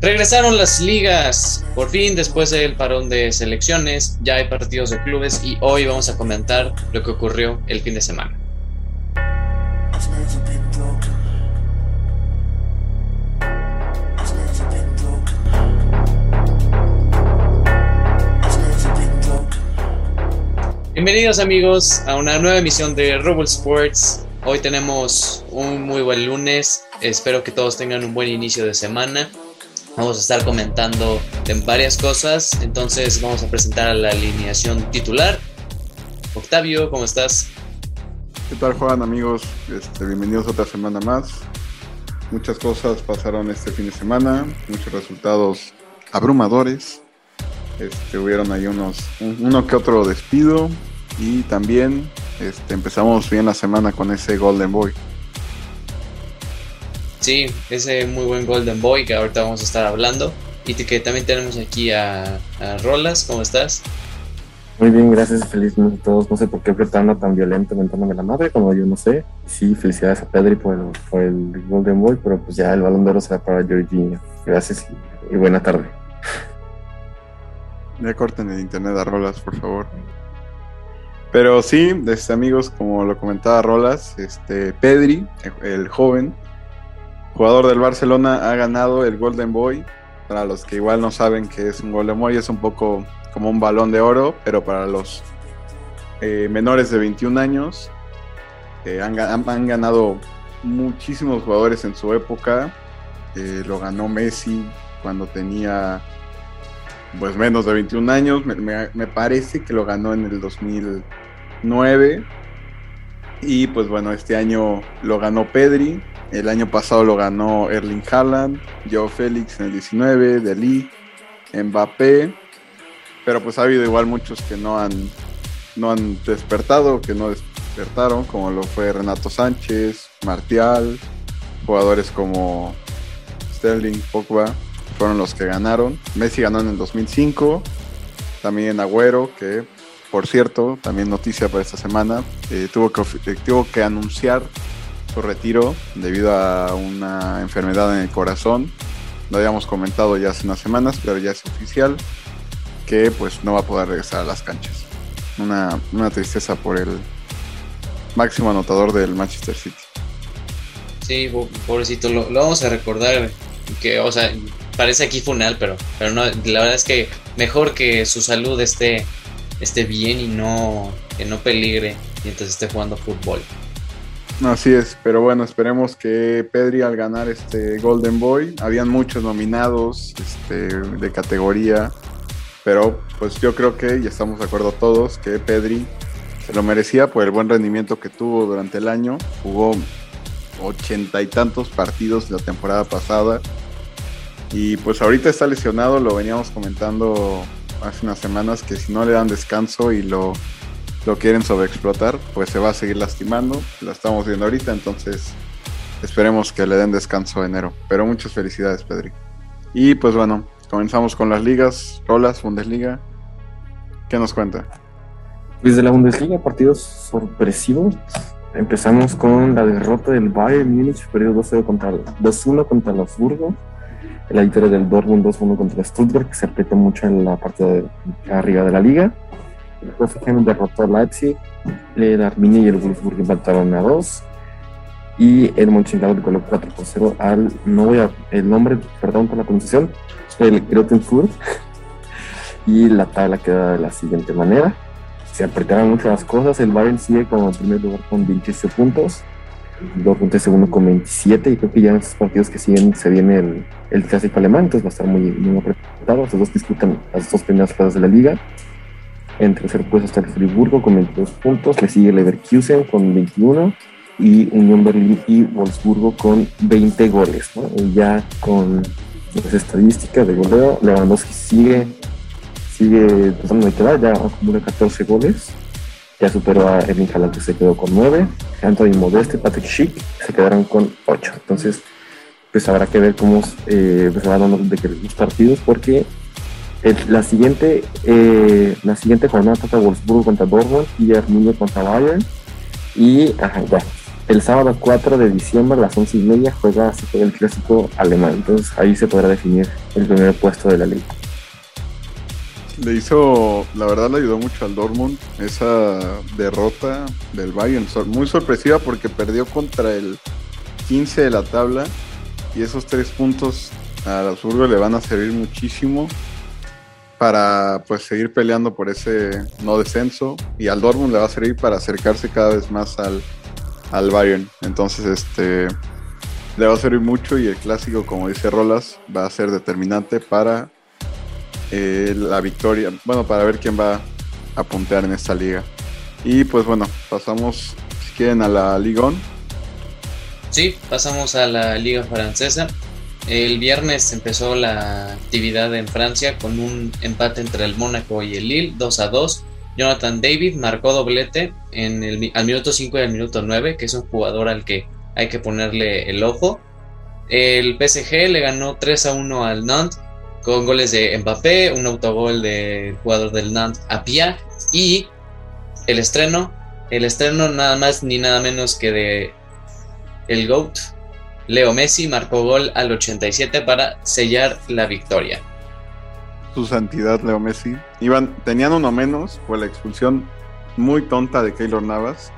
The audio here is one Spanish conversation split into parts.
Regresaron las ligas, por fin después del parón de selecciones, ya hay partidos de clubes y hoy vamos a comentar lo que ocurrió el fin de semana. Bienvenidos amigos a una nueva emisión de Robo Sports. Hoy tenemos un muy buen lunes, espero que todos tengan un buen inicio de semana. Vamos a estar comentando en varias cosas, entonces vamos a presentar a la alineación titular. Octavio, ¿cómo estás? ¿Qué tal Juan amigos? Este, bienvenidos otra semana más. Muchas cosas pasaron este fin de semana, muchos resultados abrumadores. Este, hubieron ahí unos, uno que otro despido y también este, empezamos bien la semana con ese Golden Boy. Sí, ese muy buen Golden Boy que ahorita vamos a estar hablando. Y que también tenemos aquí a, Rolas, ¿cómo estás? Muy bien, gracias, feliz a todos. No sé por qué apretando tan violento mentándome la madre, como yo no sé. Sí, felicidades a Pedri por el, por el Golden Boy, pero pues ya el balón de oro será para Jorginho. Gracias y, buena tarde. Ya corten el internet a Rolas, por favor. Pero sí, este, amigos, como lo comentaba Rolas, este, Pedri, el joven, jugador del Barcelona ha ganado el Golden Boy. Para los que igual no saben que es un Golden Boy, es un poco como un balón de oro, pero para los eh, menores de 21 años. Eh, han, ganado muchísimos jugadores en su época. Eh, lo ganó Messi cuando tenía pues menos de 21 años. Me, me, parece que lo ganó en el 2009. Y pues bueno, este año lo ganó Pedri. El año pasado lo ganó Erling Haaland, Joe Félix en el 19, Deli, Mbappé, pero pues ha habido igual muchos que no han, no han despertado, que no despertaron, como lo fue Renato Sánchez, Martial, jugadores como Sterling, Pogba, fueron los que ganaron. Messi ganó en el 2005, también Agüero, que por cierto, también noticia para esta semana, eh, tuvo, que, tuvo que anunciar retiro debido a una enfermedad en el corazón. Lo habíamos comentado ya hace unas semanas, pero ya es oficial que pues no va a poder regresar a las canchas. Una, tristeza por el máximo anotador del Manchester City. Sí, pobrecito, lo, vamos a recordar que, o sea, parece aquí funal, pero, pero no, la verdad es que mejor que su salud esté, esté bien y no, que no peligre mientras esté jugando fútbol. Así es, pero bueno, esperemos que Pedri al ganar este Golden Boy, habían muchos nominados este, de categoría, pero pues yo creo que, y estamos de acuerdo todos, que Pedri se lo merecía por el buen rendimiento que tuvo durante el año, jugó ochenta y tantos partidos la temporada pasada, y pues ahorita está lesionado, lo veníamos comentando hace unas semanas, que si no le dan descanso y lo lo quieren sobreexplotar, pues se va a seguir lastimando. Lo estamos viendo ahorita, entonces esperemos que le den descanso enero. Pero muchas felicidades, Pedri. Y pues bueno, comenzamos con las ligas, Rolas, Bundesliga. ¿Qué nos cuenta? Pues de la Bundesliga, partidos sorpresivos. Empezamos con la derrota del Bayern Múnich, perdió 2-1 contra, 2-1 contra el Habsburgo. La victoria del Dortmund 2-1 contra Stuttgart, que se aprieta mucho en la parte de arriba de la liga. El Hoffenheim derrotó a Leipzig, el Arminia y el Wolfsburg empataron a 2 y el Mönchengladbach colocó 4 por 0 al, no voy a, el nombre, perdón por la pronunciación, el Grottenfurt y la tabla queda de la siguiente manera. Se apretaron mucho las cosas, el Bayern sigue como primer lugar con 27 puntos, Dortmund es segundo con 27 y creo que ya en estos partidos que siguen se viene el, el clásico alemán, entonces va a estar muy, muy apretado, los dos disputan las dos primeras fases de la liga en tercer puesto está el Friburgo con 22 puntos. Le sigue Leverkusen con 21 y Unión Berlín y Wolfsburgo con 20 goles. Y ya con las estadísticas de goleo, Lewandowski sigue, sigue tratando de quedar, ya acumula 14 goles. Ya superó a Erling Haaland que se quedó con 9. Anthony Modeste, Patrick Schick se quedaron con 8. Entonces, pues habrá que ver cómo eh, pues, van dando de los partidos porque la siguiente eh, la siguiente jornada toca Wolfsburgo contra Dortmund y Arminia contra Bayern y el sábado 4 de diciembre a las 11 y media juega, el clásico alemán. Entonces ahí se podrá definir el primer puesto de la liga. Le hizo, la verdad le ayudó mucho al Dortmund esa derrota del Bayern, muy sorpresiva porque perdió contra el 15 de la tabla y esos tres puntos al Habsburgo le van a servir muchísimo para pues seguir peleando por ese no descenso y al Dortmund le va a servir para acercarse cada vez más al, al Bayern. Entonces, este le va a servir mucho y el clásico, como dice Rolas, va a ser determinante para eh, la victoria. Bueno, para ver quién va a puntear en esta liga. Y pues bueno, pasamos, si quieren, a la Liga Sí, pasamos a la Liga Francesa. El viernes empezó la actividad en Francia con un empate entre el Mónaco y el Lille, 2 a 2. Jonathan David marcó doblete en el, al minuto 5 y al minuto 9, que es un jugador al que hay que ponerle el ojo. El PSG le ganó 3 a 1 al Nantes con goles de Mbappé, un autogol del jugador del Nantes a Pia y el estreno, el estreno nada más ni nada menos que de el GOAT, Leo Messi marcó gol al 87 para sellar la victoria su santidad Leo Messi. Iban, tenían uno menos por la expulsión muy tonta de Keylor Navas.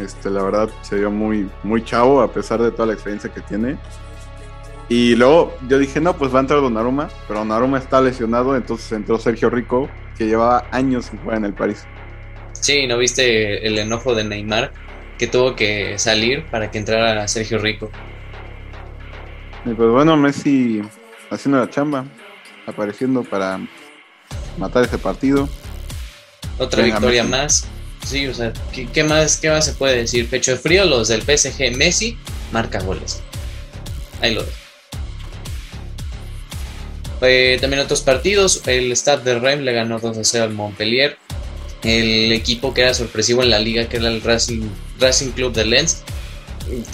Este, la verdad se vio muy, muy chavo a pesar de toda la experiencia que tiene. Y luego yo dije, no, pues va a entrar Donnarumma, pero Donnarumma está lesionado, entonces entró Sergio Rico, que llevaba años sin jugar en el París. Sí, ¿no viste el enojo de Neymar? Que tuvo que salir para que entrara Sergio Rico. Y pues bueno, Messi haciendo la chamba apareciendo para matar ese partido. Otra victoria más. Sí, o sea, ¿qué, más, ¿qué más se puede decir? Pecho de frío, los del PSG Messi marca goles. Ahí lo eh, también otros partidos, el Stade de Reims le ganó 2 a 0 al Montpellier. El equipo que era sorpresivo en la liga, que era el Racing, Racing Club de Lens,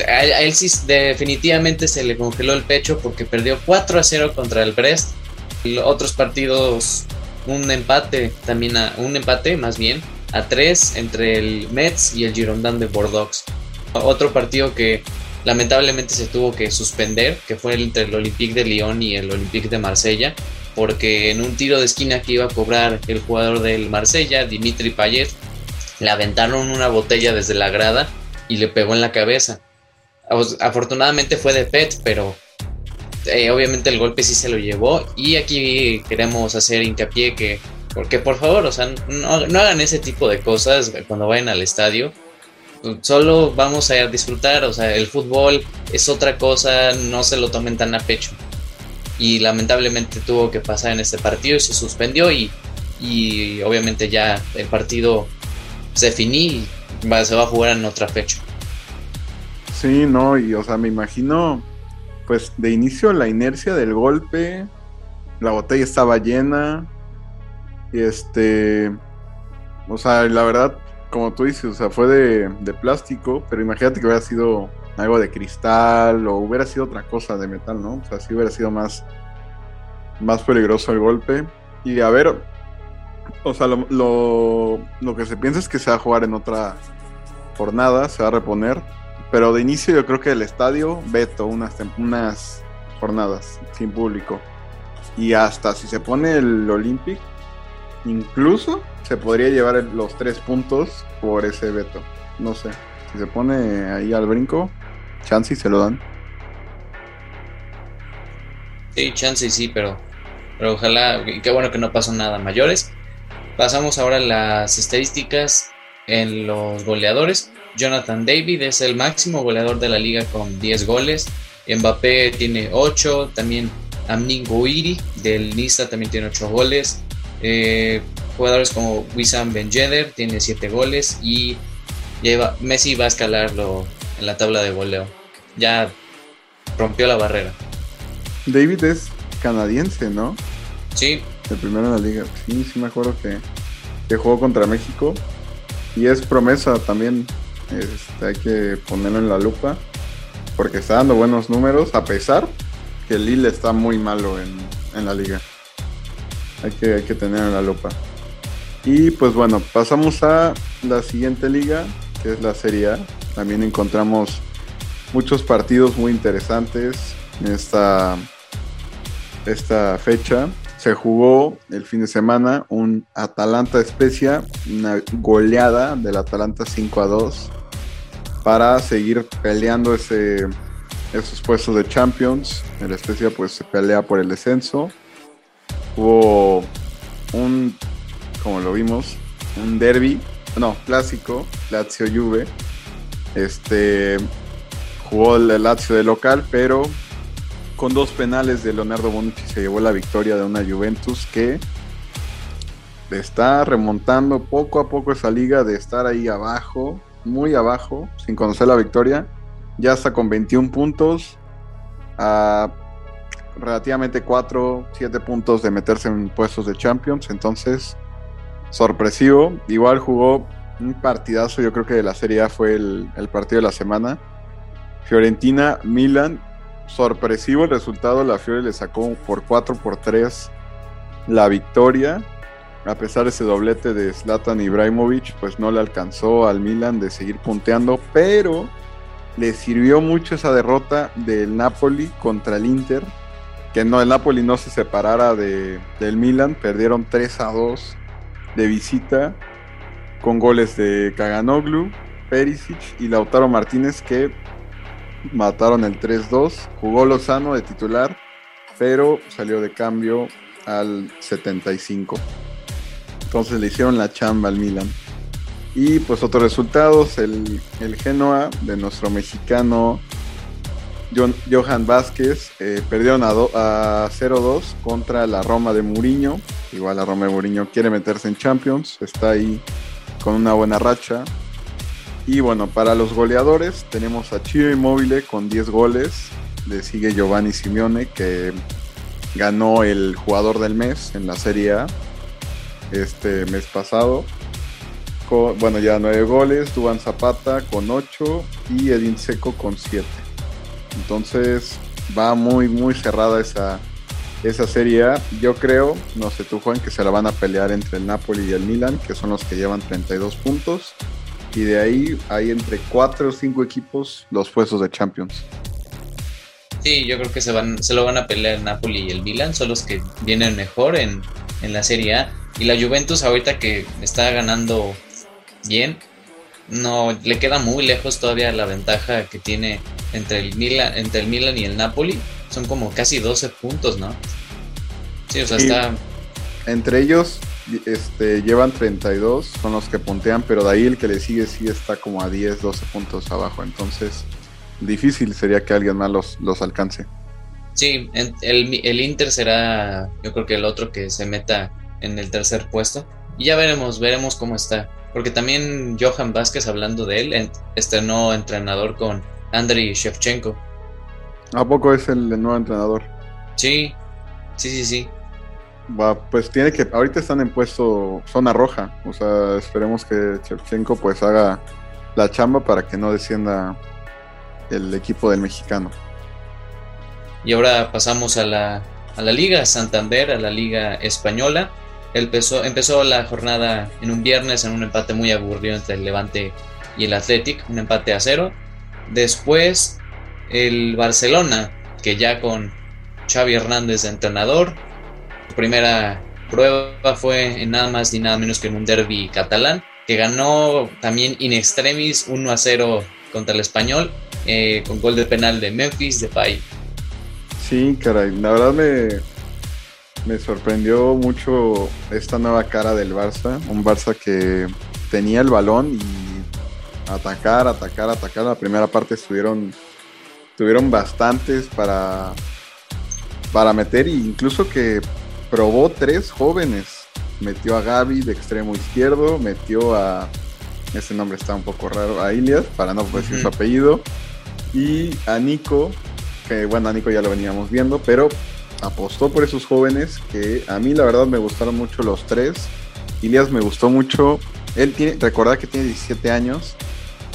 a, él sí definitivamente se le congeló el pecho porque perdió 4 a 0 contra el Brest otros partidos, un empate también, a, un empate más bien, a tres entre el Mets y el Girondin de Bordeaux. Otro partido que lamentablemente se tuvo que suspender, que fue entre el Olympique de Lyon y el Olympique de Marsella, porque en un tiro de esquina que iba a cobrar el jugador del Marsella, Dimitri Payet, le aventaron una botella desde la grada y le pegó en la cabeza. Afortunadamente fue de PET, pero eh, obviamente el golpe sí se lo llevó y aquí queremos hacer hincapié que, porque por favor, o sea, no, hagan ese tipo de cosas cuando vayan al estadio. Solo vamos a disfrutar, o sea, el fútbol es otra cosa, no se lo tomen tan a pecho. Y lamentablemente tuvo que pasar en este partido y se suspendió y, obviamente ya el partido se finí y se va a jugar en otra fecha. Sí, no, y o sea, me imagino pues de inicio la inercia del golpe, la botella estaba llena, y este, o sea, la verdad, como tú dices, o sea, fue de, plástico, pero imagínate que hubiera sido algo de cristal o hubiera sido otra cosa de metal, ¿no? O sea, sí hubiera sido más, más peligroso el golpe. Y a ver, o sea, lo, lo, lo que se piensa es que se va a jugar en otra jornada, se va a reponer pero de inicio yo creo que el estadio, veto, unas, unas jornadas sin público. Y hasta si se pone el Olympic, incluso se podría llevar los tres puntos por ese veto. No sé. Si se pone ahí al brinco, chance y se lo dan. Sí, chance sí, pero, pero ojalá, y qué bueno que no pasó nada mayores. Pasamos ahora a las estadísticas en los goleadores. Jonathan David es el máximo goleador de la liga con 10 goles. Mbappé tiene 8. También Amnin Gouiri del Nista también tiene 8 goles. Eh, jugadores como Wissam Ben Yedder tiene 7 goles. Y Messi va a escalarlo en la tabla de goleo. Ya rompió la barrera. David es canadiense, ¿no? Sí. El primero en la liga. Sí, sí me acuerdo que, que jugó contra México. Y es promesa también este, hay que ponerlo en la lupa porque está dando buenos números a pesar que Lille está muy malo en, la liga. Hay que, hay que tener en la lupa. Y pues bueno, pasamos a la siguiente liga, que es la Serie A. también encontramos muchos partidos muy interesantes en esta, esta fecha. Se jugó el fin de semana un Atalanta Especia, una goleada del Atalanta 5 a 2 para seguir peleando ese, esos puestos de Champions. El Especia pues se pelea por el descenso. Hubo un, como lo vimos, un derby, no, clásico, Lazio Juve. Este jugó el Lazio de local, pero con dos penales de Leonardo Bonucci se llevó la victoria de una Juventus que está remontando poco a poco esa liga de estar ahí abajo, muy abajo, sin conocer la victoria. Ya está con 21 puntos, a relativamente 4, 7 puntos de meterse en puestos de Champions. Entonces, sorpresivo. Igual jugó un partidazo, yo creo que de la Serie A fue el, el partido de la semana. Fiorentina, Milan, sorpresivo el resultado, la Fiore le sacó por 4 por 3 la victoria. A pesar de ese doblete de Zlatan Ibrahimovic, pues no le alcanzó al Milan de seguir punteando, pero le sirvió mucho esa derrota del Napoli contra el Inter, que no, el Napoli no se separara de, del Milan, perdieron 3 a 2 de visita con goles de Kaganoglu, Perisic y Lautaro Martínez que mataron el 3-2. Jugó Lozano de titular, pero salió de cambio al 75. Entonces le hicieron la chamba al Milan. Y pues otros resultados, el, el Genoa de nuestro mexicano John, Johan Vázquez eh, perdieron a, a 0-2 contra la Roma de Mourinho. Igual la Roma de Mourinho quiere meterse en Champions, está ahí con una buena racha. Y bueno, para los goleadores tenemos a Chio Immobile con 10 goles. Le sigue Giovanni Simeone que ganó el jugador del mes en la Serie A este mes pasado. Bueno, ya 9 goles. Duban Zapata con 8 y Edin Seco con 7. Entonces va muy, muy cerrada esa, esa Serie A. Yo creo, no sé tú Juan, que se la van a pelear entre el Napoli y el Milan, que son los que llevan 32 puntos y de ahí hay entre cuatro o cinco equipos los puestos de Champions. Sí, yo creo que se, van, se lo van a pelear el Napoli y el Milan, son los que vienen mejor en, en la Serie A. Y la Juventus ahorita que está ganando bien, no le queda muy lejos todavía la ventaja que tiene entre el Milan, entre el Milan y el Napoli. Son como casi 12 puntos, ¿no? Sí, o sea, Sí. está Entre ellos este, llevan 32, son los que puntean, pero de ahí el que le sigue sí está como a 10, 12 puntos abajo. Entonces, difícil sería que alguien más los, los alcance. Sí, el, el Inter será, yo creo que el otro que se meta en el tercer puesto. Y ya veremos, veremos cómo está. Porque también Johan Vázquez, hablando de él, en- estrenó entrenador con Andriy Shevchenko. ¿A poco es el nuevo entrenador? Sí, sí, sí, sí. Pues tiene que, ahorita están en puesto zona roja, o sea, esperemos que Shevchenko pues haga la chamba para que no descienda el equipo del mexicano. Y ahora pasamos a la, a la Liga Santander, a la Liga Española. Empezó, empezó la jornada en un viernes en un empate muy aburrido entre el Levante y el Athletic, un empate a cero. Después el Barcelona, que ya con Xavi Hernández de entrenador, primera prueba fue en nada más ni nada menos que en un derby catalán, que ganó también in extremis 1 a 0 contra el español, eh, con gol de penal de Memphis Depay. Sí, caray, la verdad me, me sorprendió mucho esta nueva cara del Barça, un Barça que tenía el balón y atacar, atacar, atacar. La primera parte estuvieron, tuvieron bastantes para, para meter e incluso que probó tres jóvenes. Metió a Gaby de extremo izquierdo, metió a, ese nombre está un poco raro, a Ilias, para no decir su apellido, y a Nico, que bueno, a Nico ya lo veníamos viendo, pero apostó por esos jóvenes que a mí la verdad me gustaron mucho los tres. Ilias me gustó mucho, él tiene, recordad que tiene 17 años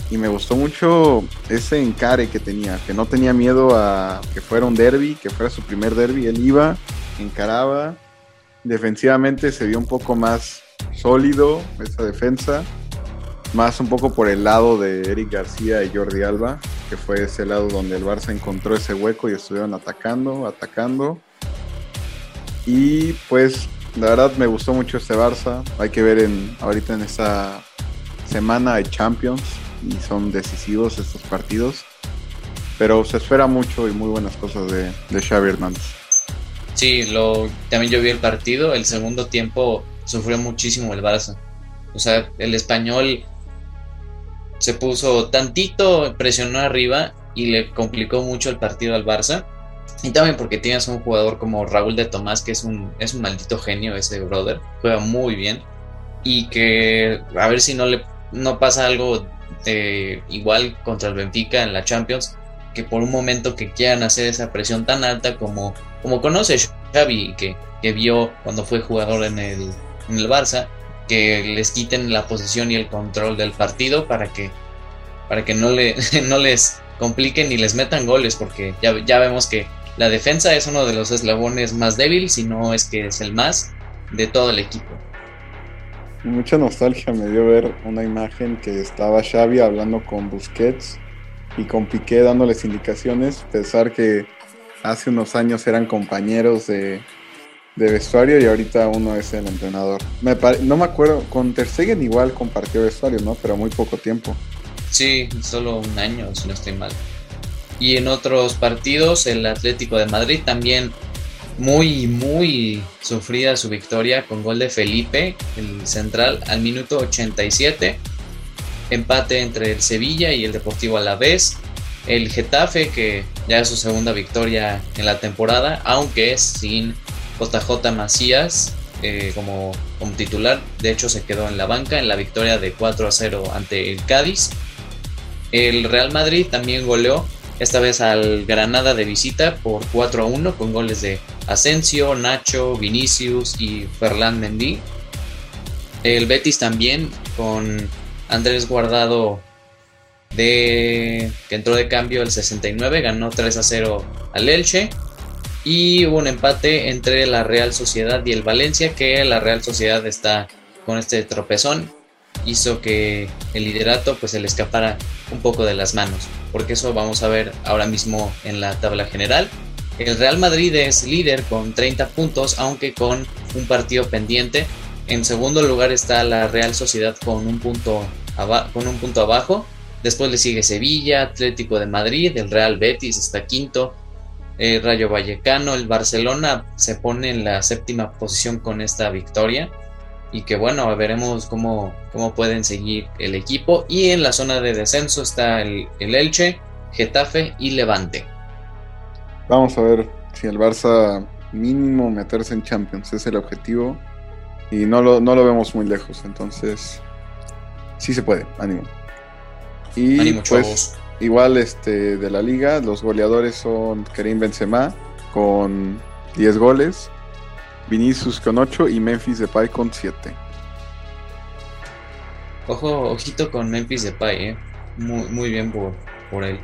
y me gustó mucho ese encare que tenía, que no tenía miedo a que fuera un derby, que fuera su primer derby, él iba, encaraba, defensivamente se vio un poco más sólido esa defensa más un poco por el lado de Eric García y Jordi Alba, que fue ese lado donde el Barça encontró ese hueco y estuvieron atacando, atacando. Y pues la verdad me gustó mucho este Barça. Hay que ver en, ahorita en esta semana de Champions y son decisivos estos partidos. Pero se espera mucho y muy buenas cosas de, de Xavi Hernández. Sí, lo, también yo vi el partido. El segundo tiempo sufrió muchísimo el Barça. O sea, el español se puso tantito, presionó arriba y le complicó mucho el partido al Barça. Y también porque tienes un jugador como Raúl de Tomás, que es un, es un maldito genio ese brother, juega muy bien. Y que a ver si no le no pasa algo igual contra el Benfica en la Champions, que por un momento que quieran hacer esa presión tan alta como, como conoce Xavi, que, que vio cuando fue jugador en el, en el Barça, que les quiten la posición y el control del partido para que, para que no, le, no les compliquen ni les metan goles, porque ya, ya vemos que la defensa es uno de los eslabones más débiles, si no es que es el más de todo el equipo. Mucha nostalgia me dio ver una imagen que estaba Xavi hablando con Busquets y con Piqué dándoles indicaciones, pensar que hace unos años eran compañeros de, vestuario y ahorita uno es el entrenador. Me no me acuerdo, con Ter Stegen igual compartió vestuario, ¿no? Pero muy poco tiempo. Sí, solo un año, si no estoy mal. Y en otros partidos, el Atlético de Madrid también muy, muy sufrida su victoria con gol de Felipe, el central, al minuto 87. Empate entre el Sevilla y el Deportivo Alavés. El Getafe, que ya es su segunda victoria en la temporada, aunque es sin JJ Macías eh, como, titular. De hecho, se quedó en la banca en la victoria de 4 a 0 ante el Cádiz. El Real Madrid también goleó, esta vez al Granada de visita por 4 a 1 con goles de Asensio, Nacho, Vinicius y Ferland Mendy. El Betis también con Andrés Guardado de que entró de cambio el 69, ganó 3 a 0 al Elche. Y hubo un empate entre la Real Sociedad y el Valencia, que la Real Sociedad está con este tropezón. Hizo que el liderato pues se le escapara un poco de las manos. Porque eso vamos a ver ahora mismo en la tabla general. El Real Madrid es líder con 30 puntos, aunque con un partido pendiente. En segundo lugar está la Real Sociedad con un punto, con un punto abajo. Después le sigue Sevilla, Atlético de Madrid, el Real Betis está quinto, el Rayo Vallecano, el Barcelona se pone en la séptima posición con esta victoria. Y que bueno, veremos cómo, cómo pueden seguir el equipo. Y en la zona de descenso está el, el Elche, Getafe y Levante. Vamos a ver si el Barça mínimo meterse en Champions es el objetivo. Y no lo, no lo vemos muy lejos. Entonces, sí se puede, ánimo. Y pues, igual este, de la liga, los goleadores son Karim Benzema con 10 goles, Vinicius con 8 y Memphis Depay con 7. Ojo, ojito con Memphis Depay, eh. Muy, muy bien por, por él.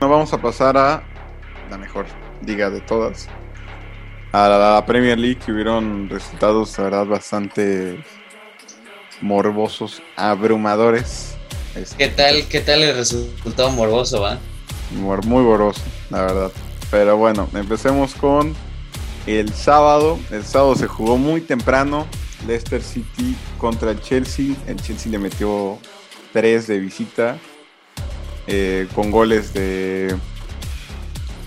Nos vamos a pasar a la mejor liga de todas. A la, Premier League que hubieron resultados, la verdad, bastante morbosos, abrumadores. Este, ¿Qué tal, qué tal el resultado morboso, va? Muy morboso, la verdad. Pero bueno, empecemos con el sábado. El sábado se jugó muy temprano. Leicester City contra el Chelsea. El Chelsea le metió 3 de visita. Eh, con goles de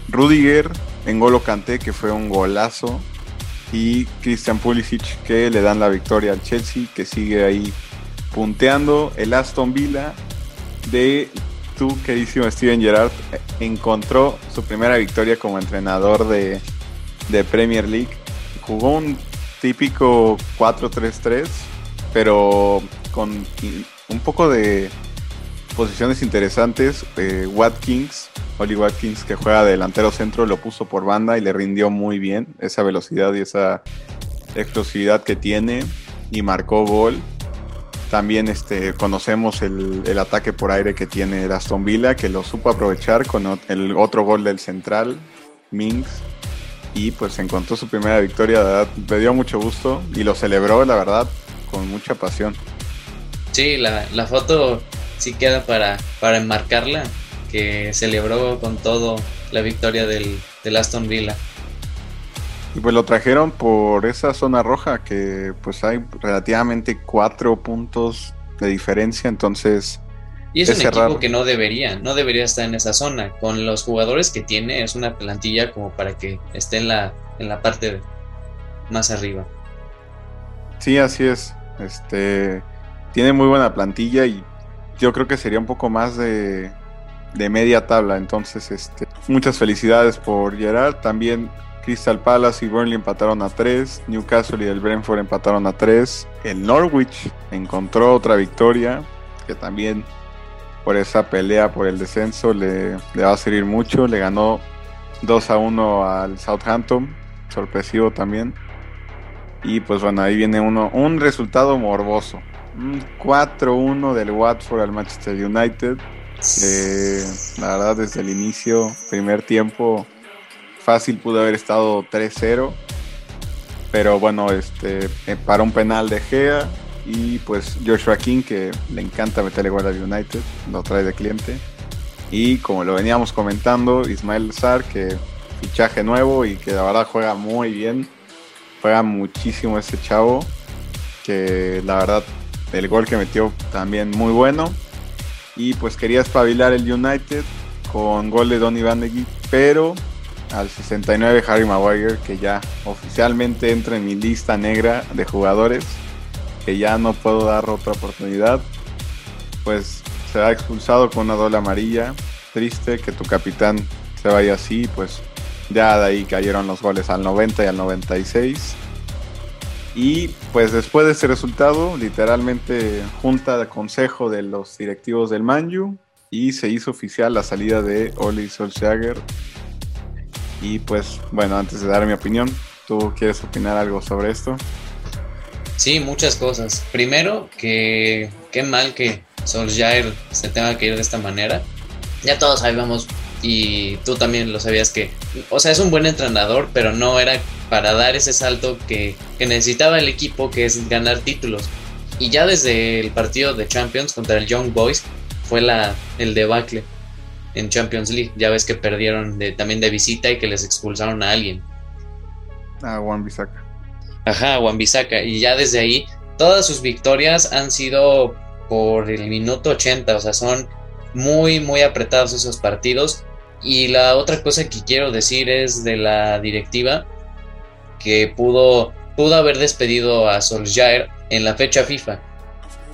Rudiger, Engolo Kanté, que fue un golazo. Y Christian Pulisic, que le dan la victoria al Chelsea, que sigue ahí punteando. El Aston Villa de tu queridísimo Steven Gerrard encontró su primera victoria como entrenador de, de Premier League. Jugó un típico 4-3-3, pero con un poco de posiciones interesantes. Eh, Watkins, Oli Watkins, que juega delantero centro, lo puso por banda y le rindió muy bien esa velocidad y esa explosividad que tiene y marcó gol. También este, conocemos el, el, ataque por aire que tiene Aston Villa, que lo supo aprovechar con el otro gol del central, Minks, y pues encontró su primera victoria, verdad, me dio mucho gusto y lo celebró, la verdad, con mucha pasión. Sí, la, la foto sí queda para, para enmarcarla, que celebró con todo la victoria del, del Aston Villa. Y pues lo trajeron por esa zona roja que pues hay relativamente cuatro puntos de diferencia, entonces... Y es, un equipo que no debería, no debería estar en esa zona. Con los jugadores que tiene, es una plantilla como para que esté en la, en la parte más arriba. Sí, así es. Este tiene muy buena plantilla y yo creo que sería un poco más de, de media tabla. Entonces, este, muchas felicidades por Gerard. También Crystal Palace y Burnley empataron a 3, Newcastle y el Brentford empataron a 3, el Norwich encontró otra victoria, que también por esa pelea por el descenso le, le va a servir mucho, le ganó 2 a 1 al Southampton, sorpresivo también. Y pues bueno, ahí viene uno, un resultado morboso. Un 4-1 del Watford al Manchester United. La verdad desde el inicio, primer tiempo, fácil pudo haber estado 3-0. Pero bueno, este, eh, para un penal de Gea y pues Joshua King que le encanta meterle gol al United, lo trae de cliente. Y como lo veníamos comentando, Ismael Sar que fichaje nuevo y que la verdad juega muy bien. Juega muchísimo ese chavo. Que la verdad el gol que metió también muy bueno. Y pues quería espabilar el United con gol de Donny Van de pero al 69 Harry Maguire, que ya oficialmente entra en mi lista negra de jugadores, que ya no puedo dar otra oportunidad, pues será expulsado con una doble amarilla. Triste que tu capitán se vaya así, pues ya de ahí cayeron los goles al 90 y al 96. Y pues después de ese resultado, literalmente junta de consejo de los directivos del Manju y se hizo oficial la salida de Oli Solskjaer y pues bueno, antes de dar mi opinión, ¿tú quieres opinar algo sobre esto? Sí, muchas cosas. Primero, que qué mal que Solskjaer se tenga que ir de esta manera. Ya todos sabíamos y tú también lo sabías que, o sea, es un buen entrenador, pero no era para dar ese salto que, que necesitaba el equipo, que es ganar títulos. Y ya desde el partido de Champions contra el Young Boys fue la, el debacle en Champions League. Ya ves que perdieron de, también de visita y que les expulsaron a alguien. A Juan Bisaca. Ajá, Juan Bisaca. Y ya desde ahí, todas sus victorias han sido por el minuto 80. O sea, son muy, muy apretados esos partidos. Y la otra cosa que quiero decir es de la directiva que pudo, pudo haber despedido a Solskjaer en la fecha FIFA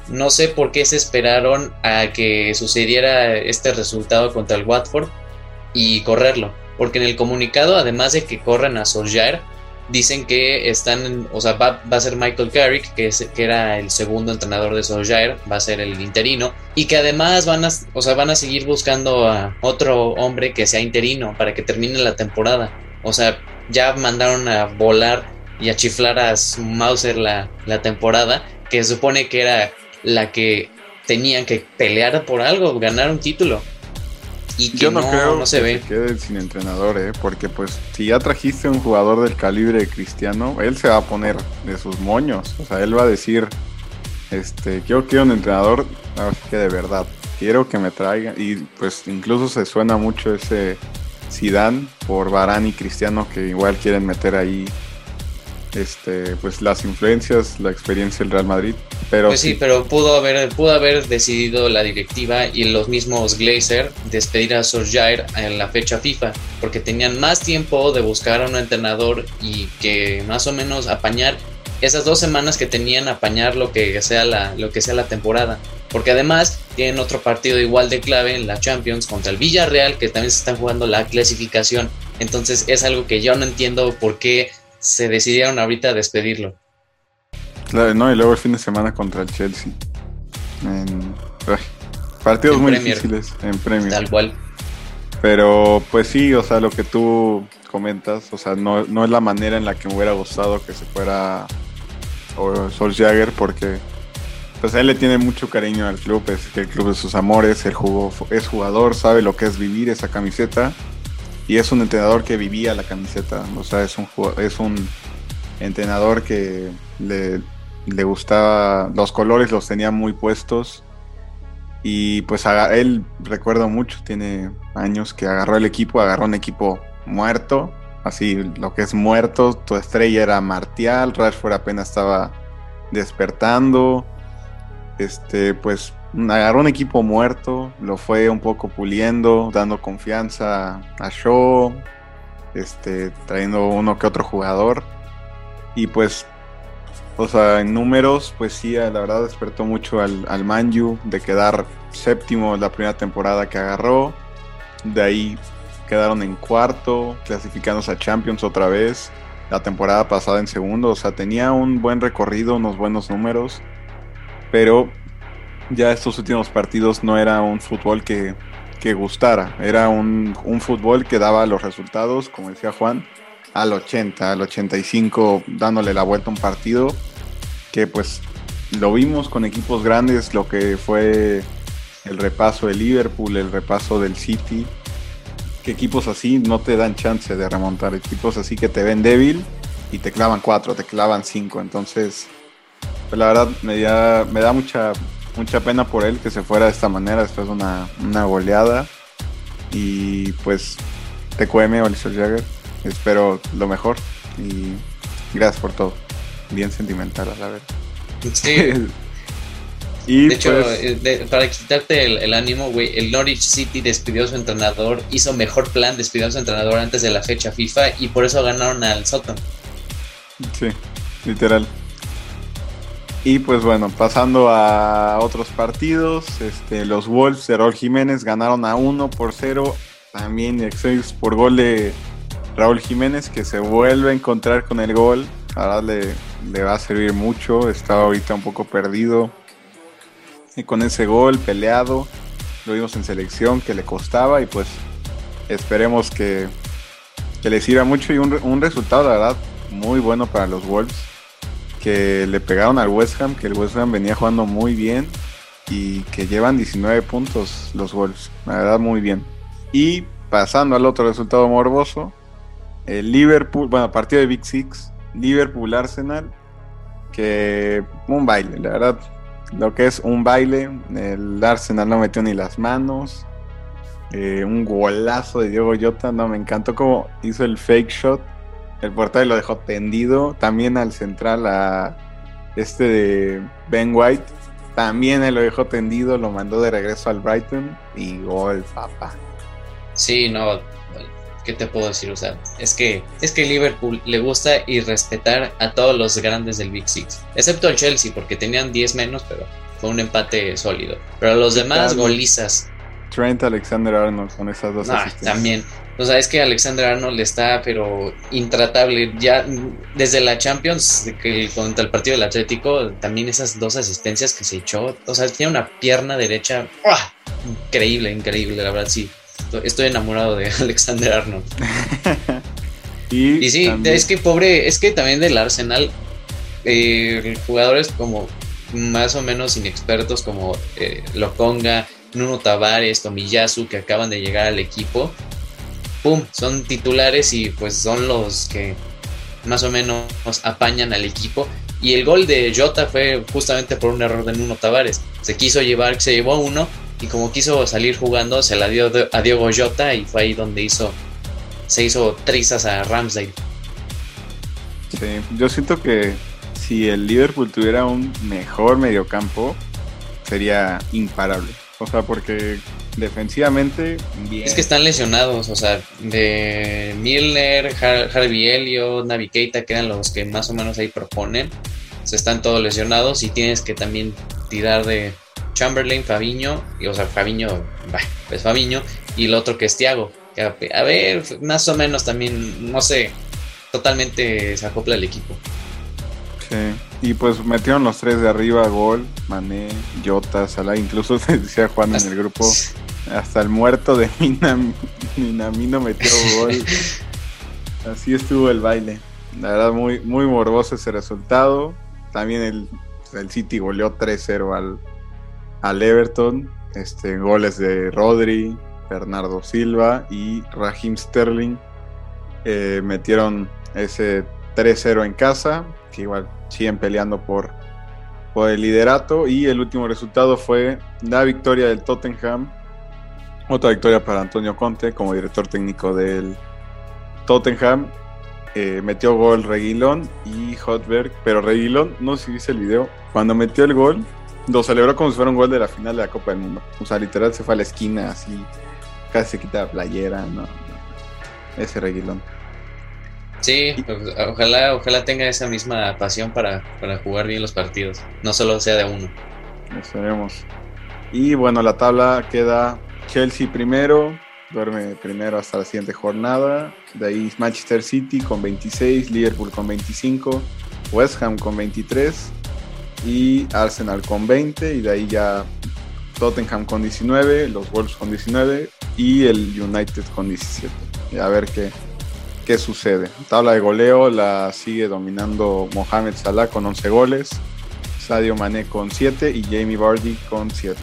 no sé por qué se esperaron a que sucediera este resultado contra el Watford y correrlo. Porque en el comunicado, además de que corran a Solskjaer, dicen que están, o sea, va, a ser Michael Carrick, que era el segundo entrenador de Solskjaer, va a ser el interino, y que además van a, o sea, van a seguir buscando a otro hombre que sea interino para que termine la temporada. O sea, ya mandaron a volar y a chiflar a Mauser la, la temporada, que se supone que era la que tenían que pelear por algo, ganar un título. Y Yo no, creo no se ve. quede sin entrenador, ¿eh? porque pues si ya trajiste un jugador del calibre de Cristiano, él se va a poner de sus moños. O sea, él va a decir, este, yo quiero un entrenador que de verdad, quiero que me traiga. Y pues incluso se suena mucho ese Zidane por Varane y Cristiano que igual quieren meter ahí este, pues las influencias, la experiencia del Real Madrid. Pero pues sí, pero pudo haber, pudo haber decidido la directiva y los mismos Glazer despedir a Solskjaer en la fecha FIFA, porque tenían más tiempo de buscar a un entrenador y que más o menos apañar esas dos semanas que tenían apañar lo que sea la, lo que sea la temporada. Porque además tienen otro partido igual de clave en la Champions contra el Villarreal, que también se están jugando la clasificación. Entonces es algo que yo no entiendo por qué se decidieron ahorita a despedirlo. Claro, no, y luego el fin de semana contra el Chelsea. En, partidos muy difíciles en Premier. Tal cual. Pero pues sí, o sea, lo que tú comentas, o sea, no, no es la manera en la que me hubiera gustado que se fuera Solskjaer porque pues él le tiene mucho cariño al club, es el club de sus amores, el jugó, es jugador, sabe lo que es vivir esa camiseta y es un entrenador que vivía la camiseta, o sea, es un, es un entrenador que le, le gustaba, los colores los tenía muy puestos. Y pues él, recuerdo mucho, tiene años que agarró el equipo, agarró un equipo muerto, así lo que es muerto, tu estrella era Martial, Rashford apenas estaba despertando, este, pues agarró un equipo muerto, lo fue un poco puliendo, dando confianza a Shaw, este, trayendo uno que otro jugador. Y pues, o sea, en números, pues sí, la verdad despertó mucho al, al Manju de quedar séptimo la primera temporada que agarró. De ahí quedaron en cuarto, clasificándose a Champions otra vez. La temporada pasada en segundo, o sea, tenía un buen recorrido, unos buenos números. Pero ya estos últimos partidos no era un fútbol que, gustara, era un, fútbol que daba los resultados, como decía Juan, al 80, al 85, dándole la vuelta a un partido que pues lo vimos con equipos grandes, lo que fue el repaso de Liverpool, el repaso del City, que equipos así no te dan chance de remontar, equipos así que te ven débil y te clavan cuatro, te clavan cinco, entonces pues la verdad me da, me da mucha mucha pena por él que se fuera de esta manera después de una, una goleada. Y pues te cueme, Oliver Jagger. Espero lo mejor y gracias por todo. Bien sentimental, a la verdad. Sí. y de hecho, pues eh, para quitarte el, ánimo, güey, el Norwich City despidió a su entrenador, hizo mejor plan, despidió a su entrenador antes de la fecha FIFA y por eso ganaron al Soton. Sí, literal. Y pues bueno, pasando a otros partidos, este, los Wolves de Raúl Jiménez ganaron a 1 por 0, también por gol de Raúl Jiménez que se vuelve a encontrar con el gol, ahora le, le va a servir mucho, estaba ahorita un poco perdido. Y con ese gol peleado, lo vimos en selección que le costaba. Y pues esperemos que, que le sirva mucho y un, un resultado la verdad muy bueno para los Wolves que le pegaron al West Ham, que el West Ham venía jugando muy bien y que llevan 19 puntos los Wolves, la verdad muy bien. Y pasando al otro resultado morboso, el Liverpool, bueno, partido de Big Six, Liverpool Arsenal, que un baile, la verdad, lo que es un baile, el Arsenal no metió ni las manos, eh, un golazo de Diego Jota, no, me encantó como hizo el fake shot el portal lo dejó tendido. También al central a este de Ben White. También él lo dejó tendido, lo mandó de regreso al Brighton y gol, papá. Sí, no, ¿qué te puedo decir? O sea, es que, es que Liverpool le gusta y respetar a todos los grandes del Big Six, excepto el Chelsea, porque tenían 10 menos, pero fue un empate sólido. Pero los demás, golizas. Trent Alexander Arnold con esas dos ah, También. O sea, es que Alexander Arnold está, pero intratable. Ya desde la Champions, que contra el partido del Atlético, también esas dos asistencias que se echó. O sea, tiene una pierna derecha increíble, increíble, la verdad, sí. Estoy enamorado de Alexander Arnold. y, sí, es que pobre, es que también del Arsenal, eh, jugadores como más o menos inexpertos como eh, Lokonga, Nuno Tavares, Tomiyasu, que acaban de llegar al equipo, ¡pum! Son titulares y pues son los que más o menos apañan al equipo. Y el gol de Jota fue justamente por un error de Nuno Tavares. Se quiso llevar, se llevó uno y como quiso salir jugando, se la dio a Diego Jota y fue ahí donde hizo, se hizo trizas a Ramsdale. Sí, yo siento que si el Liverpool tuviera un mejor mediocampo, sería imparable. O sea, porque defensivamente bien. Es que están lesionados, o sea, de Milner, Harvey Elliott, Navi Keita, que eran los que más o menos ahí proponen. se están todos lesionados y tienes que también tirar de Chamberlain, Fabiño, y, o sea, Fabiño, pues Fabiño, y el otro que es Tiago. A ver, más o menos también, no sé, totalmente se acopla el equipo. Sí. Y pues metieron los tres de arriba, gol, Mané, Jota, Salah, incluso decía Juan en el grupo, hasta el muerto de Minam, Minamino metió gol. Así estuvo el baile. La verdad, muy, muy morboso ese resultado. También el, el City goleó 3-0 al, al Everton. Este, goles de Rodri, Bernardo Silva y Raheem Sterling. Eh, metieron ese 3-0 en casa, que igual siguen peleando por el liderato y el último resultado fue la victoria del Tottenham. Otra victoria para Antonio Conte como director técnico del Tottenham. Eh, metió gol Reguilón y Hotberg, pero Reguilón, no sé si viste el video, cuando metió el gol, lo celebró como si fuera un gol de la final de la Copa del Mundo. O sea, literal se fue a la esquina así, casi se quita la playera, no, ese Reguilón. Sí, ojalá, ojalá tenga esa misma pasión para, para jugar bien los partidos, no solo sea de uno. Esperemos. Y bueno, la tabla queda Chelsea primero, duerme primero hasta la siguiente jornada. De ahí Manchester City con 26, Liverpool con 25, West Ham con 23 y Arsenal con 20. Y de ahí ya Tottenham con 19, los Wolves con 19 y el United con 17. Y a ver qué, qué sucede. Tabla de goleo la sigue dominando Mohamed Salah con 11 goles, Sadio Mané con 7 y Jamie Vardy con 7.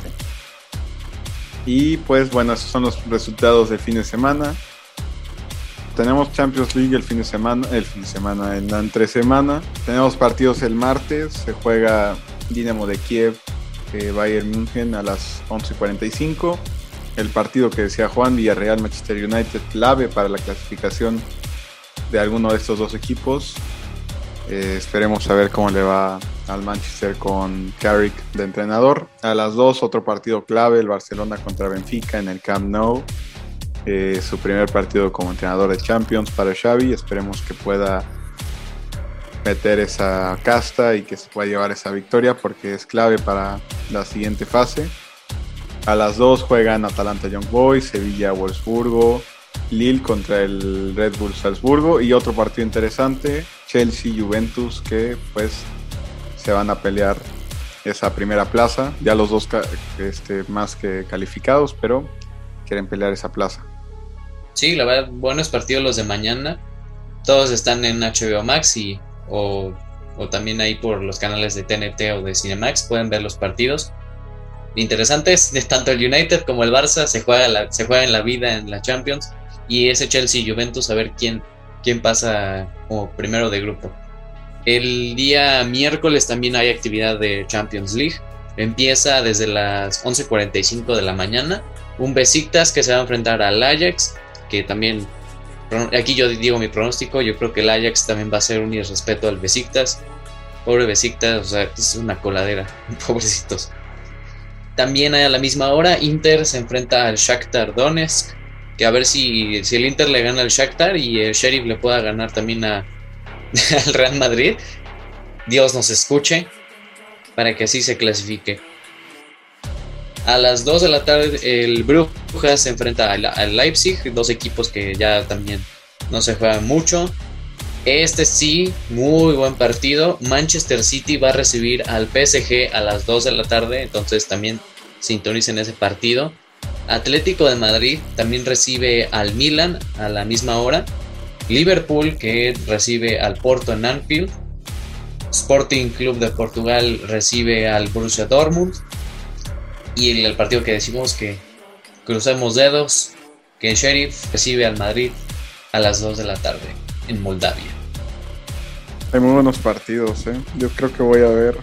Y pues bueno, esos son los resultados del fin de semana. Tenemos Champions League el fin de semana, el fin de semana, en la entre semana. Tenemos partidos el martes, se juega Dinamo de Kiev, eh, Bayern München a las 11.45. El partido que decía Juan, Villarreal, Manchester United, clave para la clasificación de alguno de estos dos equipos. Eh, esperemos saber cómo le va al Manchester con Carrick de entrenador. A las 2, otro partido clave, el Barcelona contra Benfica en el Camp Nou. Eh, su primer partido como entrenador de Champions para Xavi. Esperemos que pueda meter esa casta y que se pueda llevar esa victoria porque es clave para la siguiente fase. A las 2 juegan Atalanta Young Boys, Sevilla Wolfsburgo, Lille contra el Red Bull Salzburgo y otro partido interesante, Chelsea Juventus que pues se van a pelear esa primera plaza, ya los dos este, más que calificados, pero quieren pelear esa plaza. Sí, la verdad, buenos partidos los de mañana. Todos están en HBO Max y o, o también ahí por los canales de TNT o de Cinemax pueden ver los partidos interesantes. Tanto el United como el Barça se juega, se juega en la vida en la Champions y ese Chelsea Juventus a ver quién, quién pasa como primero de grupo. El día miércoles también hay actividad de Champions League. Empieza desde las 11.45 de la mañana. Un Besiktas que se va a enfrentar al Ajax, que también, aquí yo digo mi pronóstico, yo creo que el Ajax también va a ser un irrespeto al Besiktas. Pobre Besiktas, o sea, es una coladera, pobrecitos. También a la misma hora Inter se enfrenta al Shakhtar Donetsk que a ver si, si el Inter le gana al Shakhtar y el Sheriff le pueda ganar también al Real Madrid. Dios nos escuche para que así se clasifique. A las 2 de la tarde el Brujas se enfrenta al, Leipzig, dos equipos que ya también no se juegan mucho. Este sí, muy buen partido. Manchester City va a recibir al PSG a las 2 de la tarde, entonces también sintonicen ese partido. Atlético de Madrid también recibe al Milan a la misma hora. Liverpool que recibe al Porto en Anfield. Sporting Club de Portugal recibe al Borussia Dortmund. Y el, partido que decimos que crucemos dedos, que Sheriff recibe al Madrid a las 2 de la tarde en Moldavia. Hay muy buenos partidos, ¿eh? Yo creo que voy a ver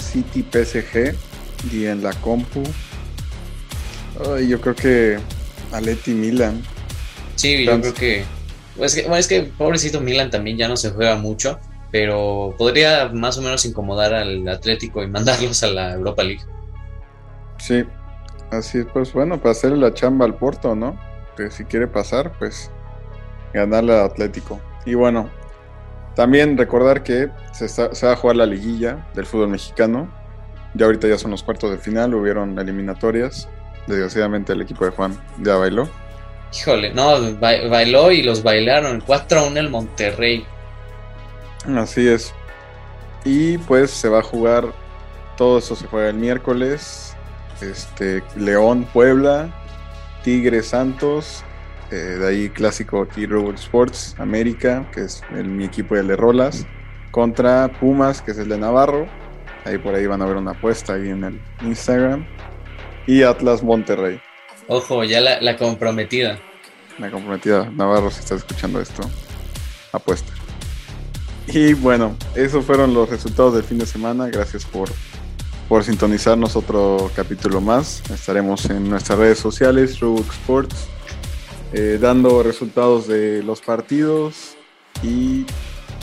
City PSG y en la compu yo creo que Aleti Milan. Sí, yo creo que, pues, que, bueno, es que pobrecito Milan también ya no se juega mucho, pero podría más o menos incomodar al Atlético y mandarlos a la Europa League. Sí, así es, pues bueno, para hacerle la chamba al Porto, ¿no? Que si quiere pasar, pues ganarle al Atlético. Y bueno, también recordar que se, se va a jugar la liguilla del fútbol mexicano. Ya ahorita ya son los cuartos de final, hubieron eliminatorias. Desgraciadamente el equipo de Juan ya bailó. Híjole, no, bailó y los bailaron. 4-1 el Monterrey. Así es. Y pues se va a jugar, todo eso se juega el miércoles. Este, León, Puebla, Tigre Santos, eh, de ahí clásico aquí Robot Sports, América, que es mi equipo de Le Rolas, contra Pumas, que es el de Navarro. Ahí por ahí van a ver una apuesta ahí en el Instagram y Atlas Monterrey. Ojo, ya la, comprometida. La comprometida. Navarro, si estás escuchando esto, apuesta. Y bueno, esos fueron los resultados del fin de semana. Gracias por por sintonizarnos otro capítulo más. Estaremos en nuestras redes sociales, Rubik Sports, eh, dando resultados de los partidos y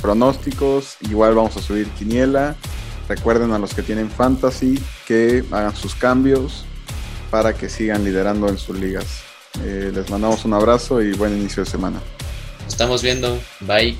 pronósticos. Igual vamos a subir quiniela. Recuerden a los que tienen fantasy que hagan sus cambios para que sigan liderando en sus ligas. Eh, les mandamos un abrazo y buen inicio de semana. estamos viendo. Bye.